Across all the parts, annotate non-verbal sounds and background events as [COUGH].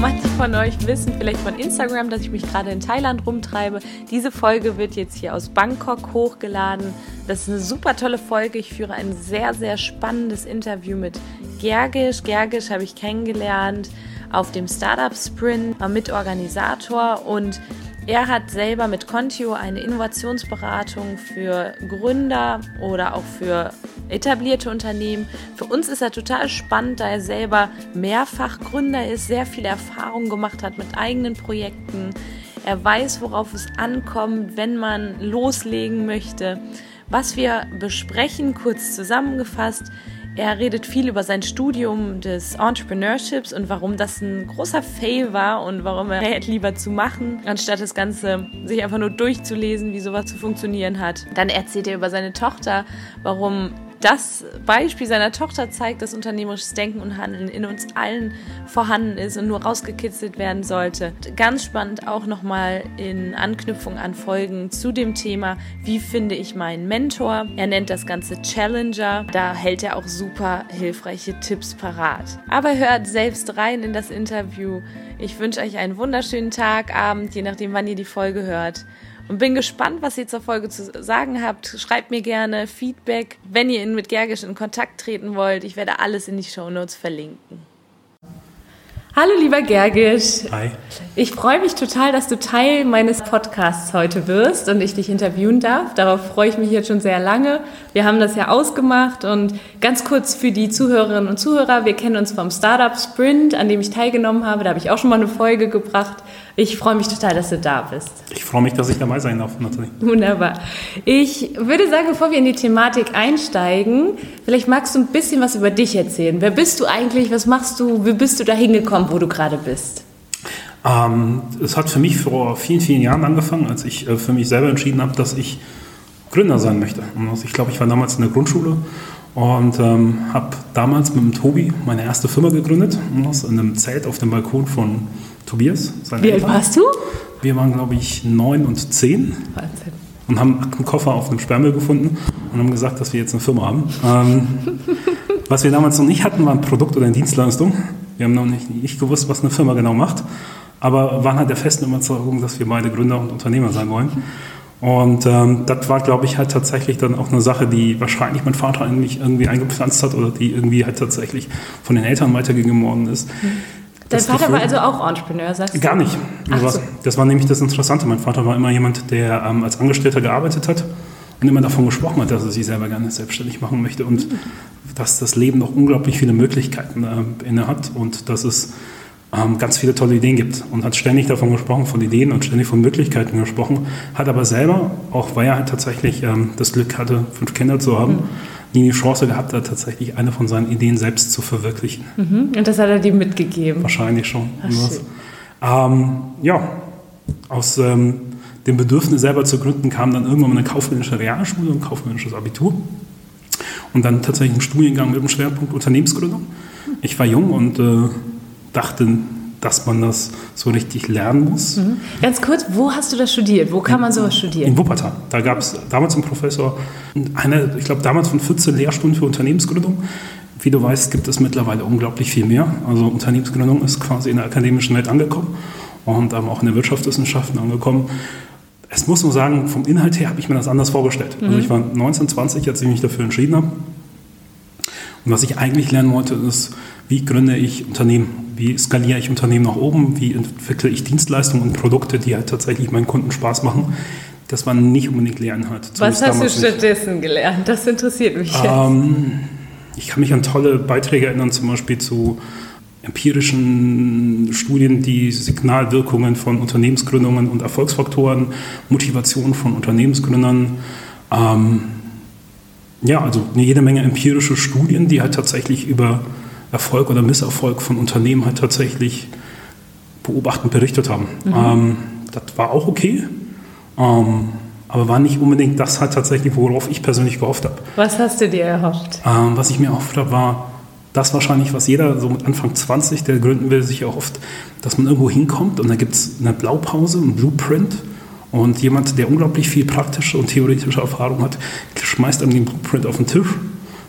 Manche von euch wissen vielleicht von Instagram, dass ich mich gerade in Thailand rumtreibe. Diese Folge wird jetzt hier aus Bangkok hochgeladen. Das ist eine super tolle Folge. Ich führe ein sehr, sehr spannendes Interview mit Gergisch. Gergisch habe ich kennengelernt auf dem Startup Sprint, war Mitorganisator und er hat selber mit Contio eine Innovationsberatung für Gründer oder auch für etablierte Unternehmen. Für uns ist er total spannend, da er selber mehrfach Gründer ist, sehr viel Erfahrung gemacht hat mit eigenen Projekten. Er weiß, worauf es ankommt, wenn man loslegen möchte. Was wir besprechen, kurz zusammengefasst, er redet viel über sein Studium des Entrepreneurships und warum das ein großer Fail war und warum er rät lieber zu machen, anstatt das Ganze sich einfach nur durchzulesen, wie sowas zu funktionieren hat. Dann erzählt er über seine Tochter, warum das Beispiel seiner Tochter zeigt, dass unternehmerisches Denken und Handeln in uns allen vorhanden ist und nur rausgekitzelt werden sollte. Ganz spannend auch nochmal in Anknüpfung an Folgen zu dem Thema, wie finde ich meinen Mentor. Er nennt das Ganze Challenger. Da hält er auch super hilfreiche Tipps parat. Aber hört selbst rein in das Interview. Ich wünsche euch einen wunderschönen Tag, Abend, je nachdem, wann ihr die Folge hört und bin gespannt, was ihr zur Folge zu sagen habt. Schreibt mir gerne Feedback, wenn ihr mit Gergisch in Kontakt treten wollt. Ich werde alles in die Show Notes verlinken. Hallo lieber Gergisch. Hi. Ich freue mich total, dass du Teil meines Podcasts heute wirst und ich dich interviewen darf. Darauf freue ich mich jetzt schon sehr lange. Wir haben das ja ausgemacht und ganz kurz für die Zuhörerinnen und Zuhörer, wir kennen uns vom Startup Sprint, an dem ich teilgenommen habe. Da habe ich auch schon mal eine Folge gebracht. Ich freue mich total, dass du da bist. Ich freue mich, dass ich dabei sein darf, Nathalie. Wunderbar. Ich würde sagen, bevor wir in die Thematik einsteigen, vielleicht magst du ein bisschen was über dich erzählen. Wer bist du eigentlich? Was machst du? Wie bist du da hingekommen, wo du gerade bist? Ähm, es hat für mich vor vielen, vielen Jahren angefangen, als ich äh, für mich selber entschieden habe, dass ich Gründer sein möchte. Also ich glaube, ich war damals in der Grundschule und ähm, habe damals mit dem Tobi meine erste Firma gegründet, in einem Zelt auf dem Balkon von Tobias. Wie alt warst du? Wir waren, glaube ich, neun und zehn. Wahnsinn. Und haben einen Koffer auf einem Sperrmüll gefunden und haben gesagt, dass wir jetzt eine Firma haben. Ähm, [LAUGHS] was wir damals noch nicht hatten, war ein Produkt oder eine Dienstleistung. Wir haben noch nicht, nicht gewusst, was eine Firma genau macht, aber waren halt der festen Überzeugung, dass wir beide Gründer und Unternehmer sein wollen. Und ähm, das war, glaube ich, halt tatsächlich dann auch eine Sache, die wahrscheinlich mein Vater eigentlich irgendwie eingepflanzt hat oder die irgendwie halt tatsächlich von den Eltern weitergegeben worden ist. Mhm Dein Vater Gefühl, war also auch Entrepreneur, sagst du? Gar nicht. So. Das war nämlich das Interessante. Mein Vater war immer jemand, der ähm, als Angestellter gearbeitet hat und immer davon gesprochen hat, dass er sich selber gerne selbstständig machen möchte und mhm. dass das Leben noch unglaublich viele Möglichkeiten äh, inne hat und dass es ähm, ganz viele tolle Ideen gibt und hat ständig davon gesprochen, von Ideen und ständig von Möglichkeiten gesprochen, hat aber selber, auch weil er halt tatsächlich ähm, das Glück hatte, fünf Kinder zu haben, mhm nie die Chance gehabt hat, tatsächlich eine von seinen Ideen selbst zu verwirklichen. Mhm. Und das hat er dir mitgegeben? Wahrscheinlich schon. Ähm, ja, aus ähm, dem Bedürfnis selber zu gründen kam dann irgendwann eine kaufmännische Realschule, ein kaufmännisches Abitur und dann tatsächlich ein Studiengang mit dem Schwerpunkt Unternehmensgründung. Ich war jung und äh, dachte, dass man das so richtig lernen muss. Mhm. Ganz kurz, wo hast du das studiert? Wo kann man sowas studieren? In Wuppertal. Da gab es damals einen Professor, eine, ich glaube damals von 14 Lehrstunden für Unternehmensgründung. Wie du weißt, gibt es mittlerweile unglaublich viel mehr. Also Unternehmensgründung ist quasi in der akademischen Welt angekommen und ähm, auch in den Wirtschaftswissenschaften angekommen. Es muss nur sagen, vom Inhalt her habe ich mir das anders vorgestellt. Also mhm. Also ich war 19, 20, als ich mich dafür entschieden habe. Und was ich eigentlich lernen wollte, ist, wie gründe ich Unternehmen? Wie skaliere ich Unternehmen nach oben? Wie entwickle ich Dienstleistungen und Produkte, die halt tatsächlich meinen Kunden Spaß machen? Das man nicht unbedingt lernen hat. Was hast du stattdessen nicht. gelernt? Das interessiert mich jetzt. Ähm, ich kann mich an tolle Beiträge erinnern, zum Beispiel zu empirischen Studien, die Signalwirkungen von Unternehmensgründungen und Erfolgsfaktoren, Motivation von Unternehmensgründern. Ähm, ja, also jede Menge empirische Studien, die halt tatsächlich über Erfolg oder Misserfolg von Unternehmen halt tatsächlich beobachtet und berichtet haben. Mhm. Ähm, das war auch okay. Ähm, aber war nicht unbedingt das halt tatsächlich, worauf ich persönlich gehofft habe. Was hast du dir erhofft? Ähm, was ich mir erhofft habe, war das wahrscheinlich, was jeder so mit Anfang 20, der gründen will, sich erhofft, dass man irgendwo hinkommt und da gibt es eine Blaupause, ein Blueprint und jemand, der unglaublich viel praktische und theoretische Erfahrung hat, schmeißt einem den Blueprint auf den Tisch.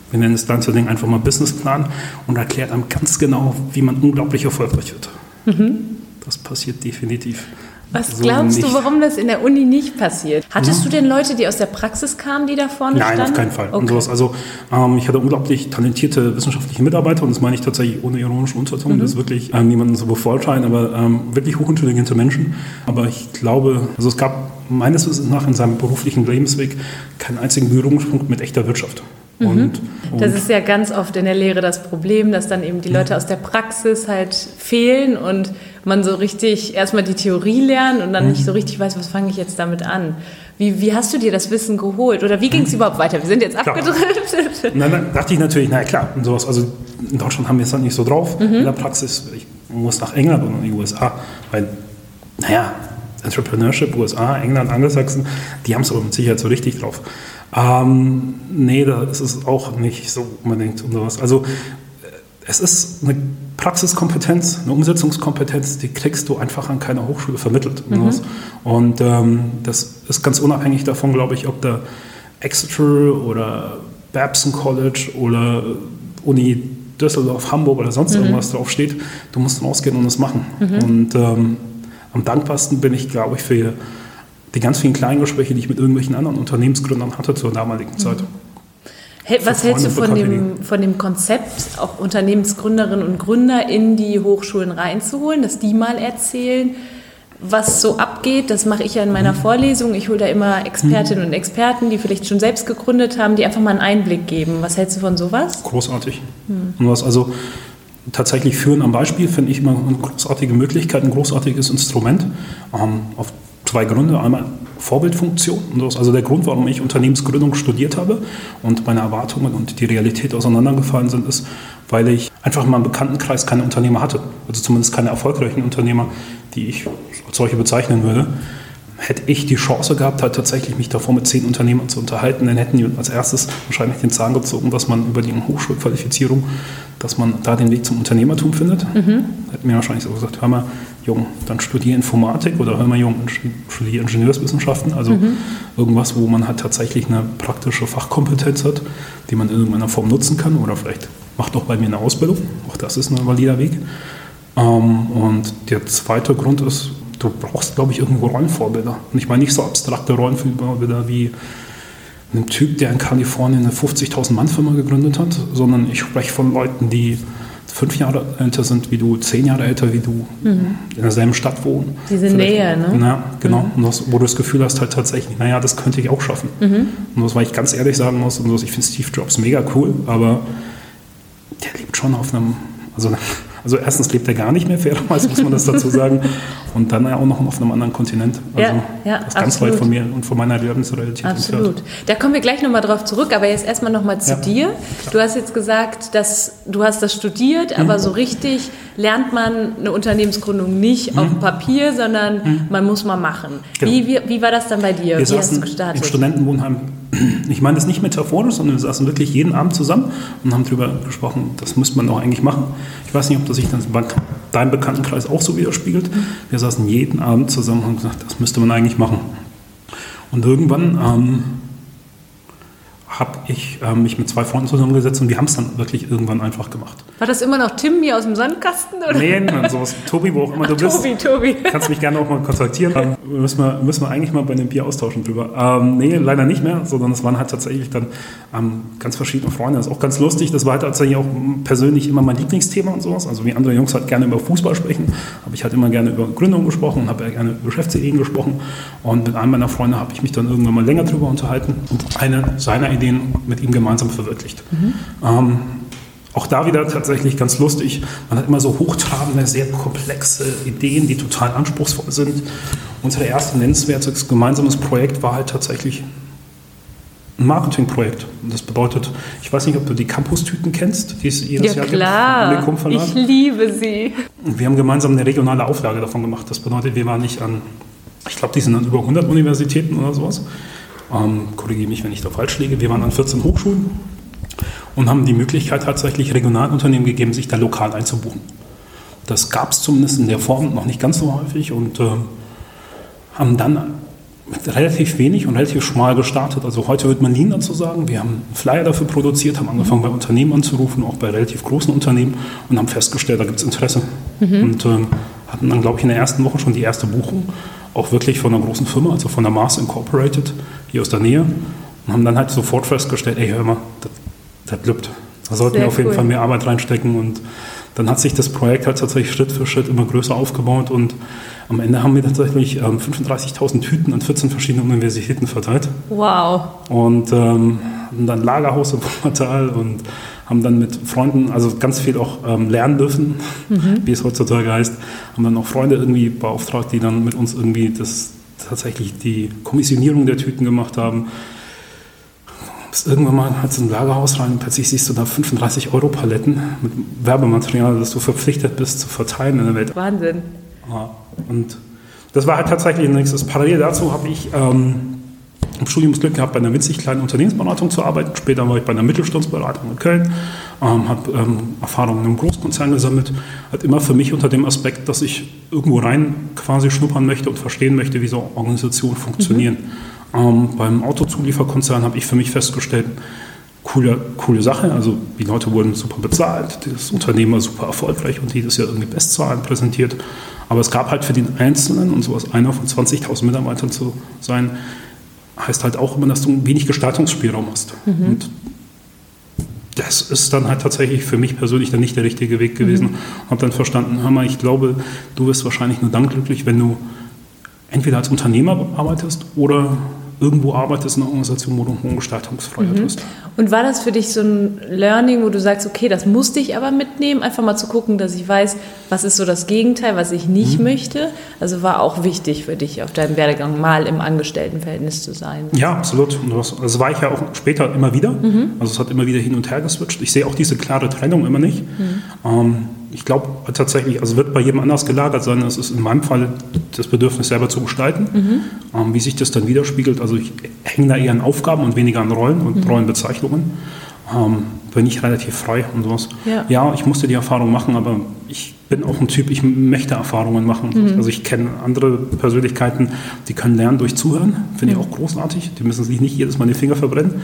Wir nennen es dann zu Ding einfach mal Businessplan und erklärt einem ganz genau, wie man unglaublich erfolgreich wird. Mhm. Das passiert definitiv. Was so glaubst nicht. du, warum das in der Uni nicht passiert? Hattest ja. du denn Leute, die aus der Praxis kamen, die da vorne Nein, standen? auf keinen Fall. Okay. Also ähm, ich hatte unglaublich talentierte wissenschaftliche Mitarbeiter und das meine ich tatsächlich ohne ironische Unterton. Mhm. Das ist wirklich ähm, niemanden so bevorteilen, aber ähm, wirklich hochintelligente Menschen. Aber ich glaube, also es gab meines Wissens nach in seinem beruflichen Lebensweg keinen einzigen Berührungspunkt mit echter Wirtschaft. Mhm. Und, und das ist ja ganz oft in der Lehre das Problem, dass dann eben die Leute aus der Praxis halt fehlen und man so richtig erstmal die Theorie lernt und dann nicht so richtig weiß, was fange ich jetzt damit an. Wie, wie hast du dir das Wissen geholt? Oder wie ging es überhaupt weiter? Wir sind jetzt abgedriftet. Na, dann dachte ich natürlich, na klar, und sowas. Also in Deutschland haben wir es halt nicht so drauf. Mhm. In der Praxis, ich muss nach England oder in die USA, weil, naja, Entrepreneurship, USA, England, Angelsachsen, die haben es aber mit Sicherheit so richtig drauf. Ähm, nee, da ist es auch nicht so unbedingt und sowas. Also es ist eine Praxiskompetenz, eine Umsetzungskompetenz, die kriegst du einfach an keiner Hochschule vermittelt. Mhm. Und ähm, das ist ganz unabhängig davon, glaube ich, ob da Exeter oder Babson College oder Uni Düsseldorf, Hamburg oder sonst mhm. irgendwas draufsteht. Du musst rausgehen und es machen. Mhm. Und ähm, am dankbarsten bin ich, glaube ich, für die ganz vielen kleinen Gespräche, die ich mit irgendwelchen anderen Unternehmensgründern hatte zur damaligen Zeit. Was hältst du von dem, von dem Konzept, auch Unternehmensgründerinnen und Gründer in die Hochschulen reinzuholen, dass die mal erzählen, was so abgeht? Das mache ich ja in meiner. Vorlesung. Ich hole da immer Expertinnen und Experten, die vielleicht schon selbst gegründet haben, die einfach mal einen Einblick geben. Was hältst du von sowas? Großartig. Und was also tatsächlich führen am Beispiel finde ich immer eine großartige Möglichkeit, ein großartiges Instrument. Ähm, auf zwei Gründe. Einmal Vorbildfunktion. also der Grund, warum ich Unternehmensgründung studiert habe und meine Erwartungen und die Realität auseinandergefallen sind, ist, weil ich einfach in meinem Bekanntenkreis keine Unternehmer hatte. Also zumindest keine erfolgreichen Unternehmer, die ich als solche bezeichnen würde. Hätte ich die Chance gehabt, halt tatsächlich mich davor mit zehn Unternehmern zu unterhalten, dann hätten die als erstes wahrscheinlich den Zahn gezogen, dass man über die Hochschulqualifizierung, dass man da den Weg zum Unternehmertum findet. Mhm. Hätten mir wahrscheinlich so gesagt, hör mal, Jung, dann studiere Informatik oder hör mal, Jung, studiere Ingenieurswissenschaften. Also mhm. irgendwas, wo man halt tatsächlich eine praktische Fachkompetenz hat, die man in irgendeiner Form nutzen kann oder vielleicht macht auch bei mir eine Ausbildung. Auch das ist ein valider Weg. Ähm, und der zweite Grund ist, du brauchst, glaube ich, irgendwo Rollenvorbilder. Und ich meine nicht so abstrakte Rollenvorbilder wie ein Typ, der in Kalifornien eine 50.000 Mann Firma gegründet hat, sondern ich spreche von Leuten, die fünf Jahre älter sind wie du, zehn Jahre älter wie du, mhm. in derselben Stadt wohnen. Diese Nähe, ne? Na, genau. Mhm. Und das, wo du das Gefühl hast, halt tatsächlich, naja, das könnte ich auch schaffen. Mhm. Und das, weil ich ganz ehrlich sagen muss, und das, ich finde Steve Jobs mega cool, aber der lebt schon auf einem, also also erstens lebt er gar nicht mehr, [LAUGHS] fairerweise muss man das dazu sagen. Und dann auch noch auf einem anderen Kontinent. Also ja, ja, das ist ganz absolut. weit von mir und von meiner Lebensrealität Absolut. Entfernt. Da kommen wir gleich nochmal drauf zurück, aber jetzt erstmal nochmal zu ja, dir. Klar. Du hast jetzt gesagt, dass du hast das studiert, mhm. aber so richtig lernt man eine Unternehmensgründung nicht mhm. auf dem Papier, sondern mhm. man muss mal machen. Genau. Wie, wie, wie, war das dann bei dir? Wir wie hast du gestartet? Im Studentenwohnheim ich meine das nicht metaphorisch, sondern wir saßen wirklich jeden Abend zusammen und haben darüber gesprochen, das müsste man doch eigentlich machen. Ich weiß nicht, ob das sich dann bei deinem Bekanntenkreis auch so widerspiegelt. Wir saßen jeden Abend zusammen und haben gesagt, das müsste man eigentlich machen. Und irgendwann ähm, habe ich äh, mich mit zwei Freunden zusammengesetzt und wir haben es dann wirklich irgendwann einfach gemacht. War das immer noch Tim hier aus dem Sandkasten? Oder? Nee, nein, sowas. Tobi, wo auch immer Ach, du bist. Tobi, Tobi. Kannst mich gerne auch mal kontaktieren. Ähm, müssen, wir, müssen wir eigentlich mal bei einem Bier austauschen drüber. Ähm, nee, leider nicht mehr, sondern es waren halt tatsächlich dann ähm, ganz verschiedene Freunde. Das ist auch ganz lustig. Das war halt tatsächlich auch persönlich immer mein Lieblingsthema und sowas. Also wie andere Jungs halt gerne über Fußball sprechen, habe ich halt immer gerne über Gründung gesprochen habe ja gerne über Geschäftsideen gesprochen. Und mit einem meiner Freunde habe ich mich dann irgendwann mal länger drüber unterhalten und eine seiner Ideen mit ihm gemeinsam verwirklicht. Mhm. Ähm, auch da wieder tatsächlich ganz lustig. Man hat immer so hochtrabende, sehr komplexe Ideen, die total anspruchsvoll sind. Unser erstes nennenswertes gemeinsames Projekt war halt tatsächlich ein Marketingprojekt. Und das bedeutet, ich weiß nicht, ob du die Campus-Tüten kennst, die es jedes ja, Jahr klar. gibt. Ich liebe sie. Wir haben gemeinsam eine regionale Auflage davon gemacht. Das bedeutet, wir waren nicht an ich glaube, die sind an über 100 Universitäten oder sowas. Ähm, Korrigiere mich, wenn ich da falsch liege. Wir waren an 14 Hochschulen und haben die Möglichkeit tatsächlich Regionalunternehmen gegeben, sich da lokal einzubuchen. Das gab es zumindest in der Form noch nicht ganz so häufig und äh, haben dann mit relativ wenig und relativ schmal gestartet. Also heute wird man nie dazu sagen. Wir haben einen Flyer dafür produziert, haben angefangen bei Unternehmen anzurufen, auch bei relativ großen Unternehmen und haben festgestellt, da gibt es Interesse. Mhm. Und äh, hatten dann, glaube ich, in der ersten Woche schon die erste Buchung, auch wirklich von einer großen Firma, also von der Mars Incorporated, hier aus der Nähe. Und haben dann halt sofort festgestellt, ey, hör mal, das, das glückt. Da sollten Sehr wir auf jeden Fall mehr Arbeit reinstecken und dann hat sich das Projekt halt tatsächlich Schritt für Schritt immer größer aufgebaut und am Ende haben wir tatsächlich ähm, 35.000 Tüten an 14 verschiedenen Universitäten verteilt. Wow. Und ähm, dann Lagerhaus im [LAUGHS] Portal und haben dann mit Freunden, also ganz viel auch ähm, lernen dürfen, mhm. wie es heutzutage heißt, haben dann auch Freunde irgendwie beauftragt, die dann mit uns irgendwie das tatsächlich die Kommissionierung der Tüten gemacht haben bist irgendwann mal halt so ein Lagerhaus rein und plötzlich siehst du da 35 Euro Paletten mit Werbematerial, das du verpflichtet bist zu verteilen in der Welt. Wahnsinn. Ja, und das war halt tatsächlich ein nächstes. Parallel dazu habe ich ähm, im Studium das Glück gehabt, bei einer winzig kleinen Unternehmensberatung zu arbeiten. Später war ich bei einer Mittelstandsberatung in Köln, ähm, habe ähm, Erfahrungen im Großkonzern gesammelt. Hat immer für mich unter dem Aspekt, dass ich irgendwo rein quasi schnuppern möchte und verstehen möchte, wie so Organisationen funktionieren. Mhm. Ähm, beim Autozulieferkonzern habe ich für mich festgestellt, coole, coole Sache. Also die Leute wurden super bezahlt, das Unternehmen war super erfolgreich und jedes Jahr irgendwie Bestzahlen präsentiert. Aber es gab halt für den Einzelnen, und so als einer von 20.000 Mitarbeitern zu sein, heißt halt auch immer, dass du wenig Gestaltungsspielraum hast. Mhm. Und das ist dann halt tatsächlich für mich persönlich dann nicht der richtige Weg gewesen. Mhm. Habe dann verstanden, hör mal, ich glaube, du wirst wahrscheinlich nur dann glücklich, wenn du entweder als Unternehmer arbeitest oder irgendwo arbeitest in einer Organisation, wo du hohe Gestaltungsfreiheit mhm. hast. Und war das für dich so ein Learning, wo du sagst, okay, das musste ich aber mitnehmen, einfach mal zu gucken, dass ich weiß, was ist so das Gegenteil, was ich nicht mhm. möchte? Also war auch wichtig für dich auf deinem Werdegang mal im Angestelltenverhältnis zu sein. Ja, absolut. Und das, das war ich ja auch später immer wieder. Mhm. Also es hat immer wieder hin und her geswitcht. Ich sehe auch diese klare Trennung immer nicht. Mhm. Ähm, ich glaube tatsächlich, also wird bei jedem anders gelagert sein. Es ist in meinem Fall das Bedürfnis selber zu gestalten. Mhm. Ähm, wie sich das dann widerspiegelt, also ich hänge da eher an Aufgaben und weniger an Rollen und mhm. Rollenbezeichnungen. Ähm, bin ich relativ frei und sowas. Ja. ja. ich musste die Erfahrung machen, aber ich bin auch ein Typ, ich möchte Erfahrungen machen. Mhm. Also ich kenne andere Persönlichkeiten, die können lernen durch Zuhören, finde ich mhm. auch großartig. Die müssen sich nicht jedes Mal die Finger verbrennen.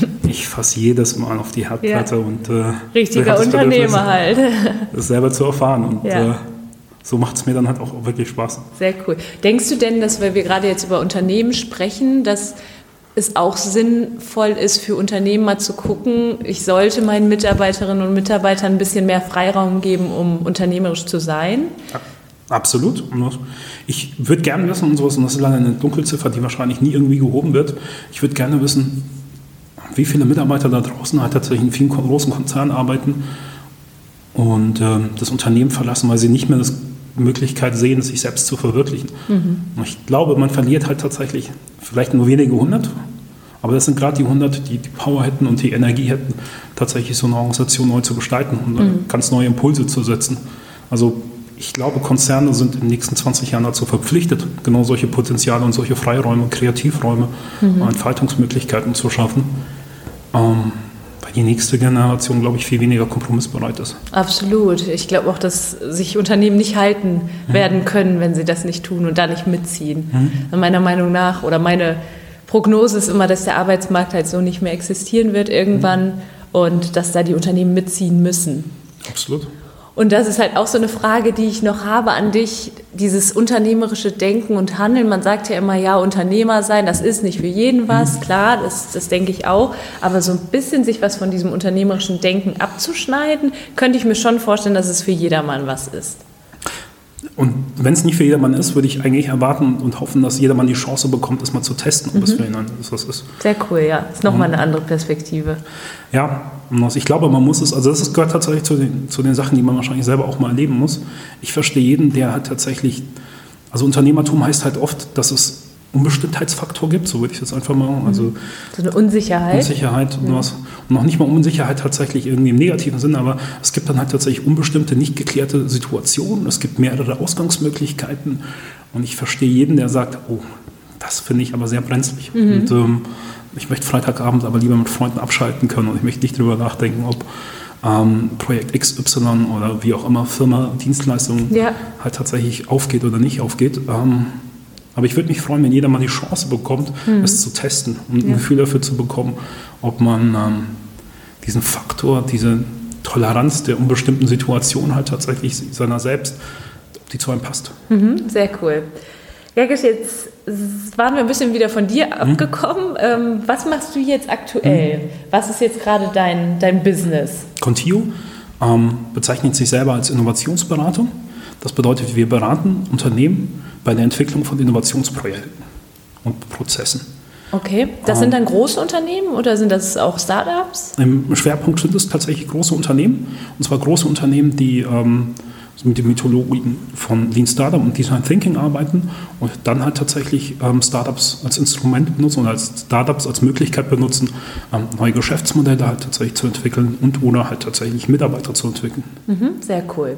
[LAUGHS] Ich fasse jedes Mal auf die Herdplatte ja. und äh, richtiger Unternehmer halt. [LAUGHS] Das selber zu erfahren und ja. äh, so macht es mir dann halt auch wirklich Spaß. Sehr cool. Denkst du denn, dass weil wir gerade jetzt über Unternehmen sprechen, dass es auch sinnvoll ist für Unternehmen mal zu gucken, ich sollte meinen Mitarbeiterinnen und Mitarbeitern ein bisschen mehr Freiraum geben, um unternehmerisch zu sein? Absolut. Ich würde gerne wissen, und sowas, und das ist leider eine Dunkelziffer, die wahrscheinlich nie irgendwie gehoben wird, ich würde gerne wissen, wie viele Mitarbeiter da draußen halt tatsächlich in vielen großen Konzernen arbeiten und äh, das Unternehmen verlassen, weil sie nicht mehr die Möglichkeit sehen, sich selbst zu verwirklichen. Mhm. Ich glaube, man verliert halt tatsächlich vielleicht nur wenige hundert, aber das sind gerade die hundert, die die Power hätten und die Energie hätten, tatsächlich so eine Organisation neu zu gestalten und mhm. ganz neue Impulse zu setzen. Also ich glaube, Konzerne sind in den nächsten 20 Jahren dazu verpflichtet, genau solche Potenziale und solche Freiräume, Kreativräume, mhm. Entfaltungsmöglichkeiten zu schaffen. Ähm, weil die nächste Generation, glaube ich, viel weniger kompromissbereit ist. Absolut. Ich glaube auch, dass sich Unternehmen nicht halten mhm. werden können, wenn sie das nicht tun und da nicht mitziehen. Mhm. Meiner Meinung nach oder meine Prognose ist immer, dass der Arbeitsmarkt halt so nicht mehr existieren wird irgendwann mhm. und dass da die Unternehmen mitziehen müssen. Absolut. Und das ist halt auch so eine Frage, die ich noch habe an dich, dieses unternehmerische Denken und Handeln. Man sagt ja immer, ja, Unternehmer sein, das ist nicht für jeden was, mhm. klar, das, das denke ich auch. Aber so ein bisschen sich was von diesem unternehmerischen Denken abzuschneiden, könnte ich mir schon vorstellen, dass es für jedermann was ist. Und wenn es nicht für jedermann ist, würde ich eigentlich erwarten und hoffen, dass jedermann die Chance bekommt, es mal zu testen, ob mhm. es für ihn was ist. Sehr cool, ja. Das ist nochmal eine andere Perspektive. Ja, ich glaube, man muss es, also das gehört tatsächlich zu den, zu den Sachen, die man wahrscheinlich selber auch mal erleben muss. Ich verstehe jeden, der halt tatsächlich, also Unternehmertum heißt halt oft, dass es Unbestimmtheitsfaktor gibt, so würde ich das einfach mal. Also so eine Unsicherheit. Unsicherheit und ja. was. Und noch nicht mal Unsicherheit tatsächlich irgendwie im negativen Sinne, aber es gibt dann halt tatsächlich unbestimmte, nicht geklärte Situationen. Es gibt mehrere Ausgangsmöglichkeiten. Und ich verstehe jeden, der sagt, oh, das finde ich aber sehr brenzlig. Mhm. Und ähm, ich möchte Freitagabend aber lieber mit Freunden abschalten können und ich möchte nicht darüber nachdenken, ob ähm, Projekt XY oder wie auch immer Firma, Dienstleistung ja. halt tatsächlich aufgeht oder nicht aufgeht. Ähm, aber ich würde mich freuen, wenn jeder mal die Chance bekommt, mhm. es zu testen und ja. ein Gefühl dafür zu bekommen, ob man ähm, diesen Faktor, diese Toleranz der unbestimmten Situation halt tatsächlich seiner selbst, ob die zu einem passt. Mhm, sehr cool. Gergisch, jetzt waren wir ein bisschen wieder von dir mhm. abgekommen. Mhm. was machst du jetzt aktuell? Mhm. Was ist jetzt gerade dein, dein Business? Contio ähm, bezeichnet sich selber als Innovationsberatung. Das bedeutet, wir beraten Unternehmen bei der Entwicklung von Innovationsprojekten und Prozessen. Okay, das sind ähm, dann große Unternehmen oder sind das auch Startups? Im Schwerpunkt sind es tatsächlich große Unternehmen. Und zwar große Unternehmen, die ähm, mit den Mythologien von Lean Startup und Design Thinking arbeiten und dann halt tatsächlich ähm, Startups als Instrument benutzen oder als Startups als Möglichkeit benutzen, ähm, neue Geschäftsmodelle halt tatsächlich zu entwickeln und oder halt tatsächlich Mitarbeiter zu entwickeln. Mhm, sehr cool.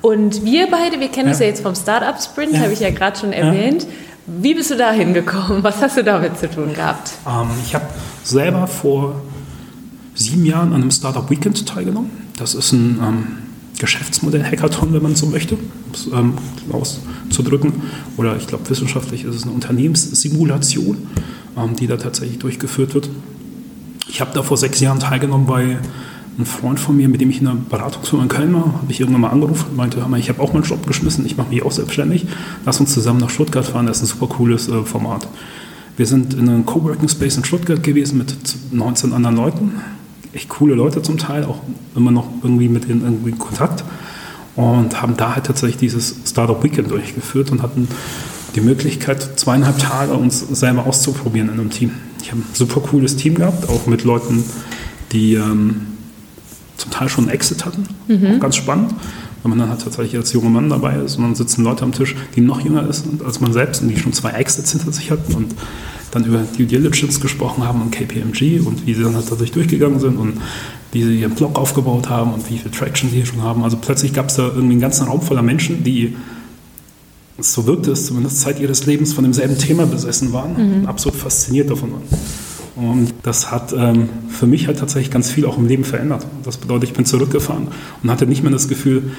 Und wir beide, wir kennen ja. uns ja jetzt vom Startup Sprint, ja. habe ich ja gerade schon erwähnt. Ja. Wie bist du da hingekommen? Was hast du damit zu tun gehabt? Ähm, ich habe selber vor sieben Jahren an einem Startup Weekend teilgenommen. Das ist ein ähm, Geschäftsmodell-Hackathon, wenn man so möchte, um es ähm, auszudrücken. Oder ich glaube, wissenschaftlich ist es eine Unternehmenssimulation, ähm, die da tatsächlich durchgeführt wird. Ich habe da vor sechs Jahren teilgenommen bei einem Freund von mir, mit dem ich in einer Beratungsfirma in Köln war, habe ich irgendwann mal angerufen und meinte, ich habe auch meinen Job geschmissen, ich mache mich auch selbstständig, lass uns zusammen nach Stuttgart fahren, das ist ein super cooles äh, Format. Wir sind in einem Coworking Space in Stuttgart gewesen mit 19 anderen Leuten, echt coole Leute zum Teil, auch immer noch irgendwie mit denen irgendwie Kontakt und haben da halt tatsächlich dieses Startup Weekend durchgeführt und hatten die Möglichkeit, zweieinhalb Tage uns selber auszuprobieren in einem Team. Ich habe ein super cooles Team gehabt, auch mit Leuten, die ähm, zum Teil schon einen Exit hatten. Mhm. Auch ganz spannend, wenn man dann halt tatsächlich als junger Mann dabei ist und dann sitzen Leute am Tisch, die noch jünger sind als man selbst und die schon zwei Exits hinter sich hatten und dann über Due Diligence gesprochen haben und KPMG und wie sie dann halt tatsächlich durchgegangen sind und wie sie ihren Blog aufgebaut haben und wie viel Traction sie schon haben. Also plötzlich gab es da irgendwie einen ganzen Raum voller Menschen, die so wirkte es zumindest Zeit ihres Lebens von demselben Thema besessen waren mhm. und absolut fasziniert davon waren. Und das hat ähm, für mich halt tatsächlich ganz viel auch im Leben verändert. Das bedeutet, ich bin zurückgefahren und hatte nicht mehr das Gefühl,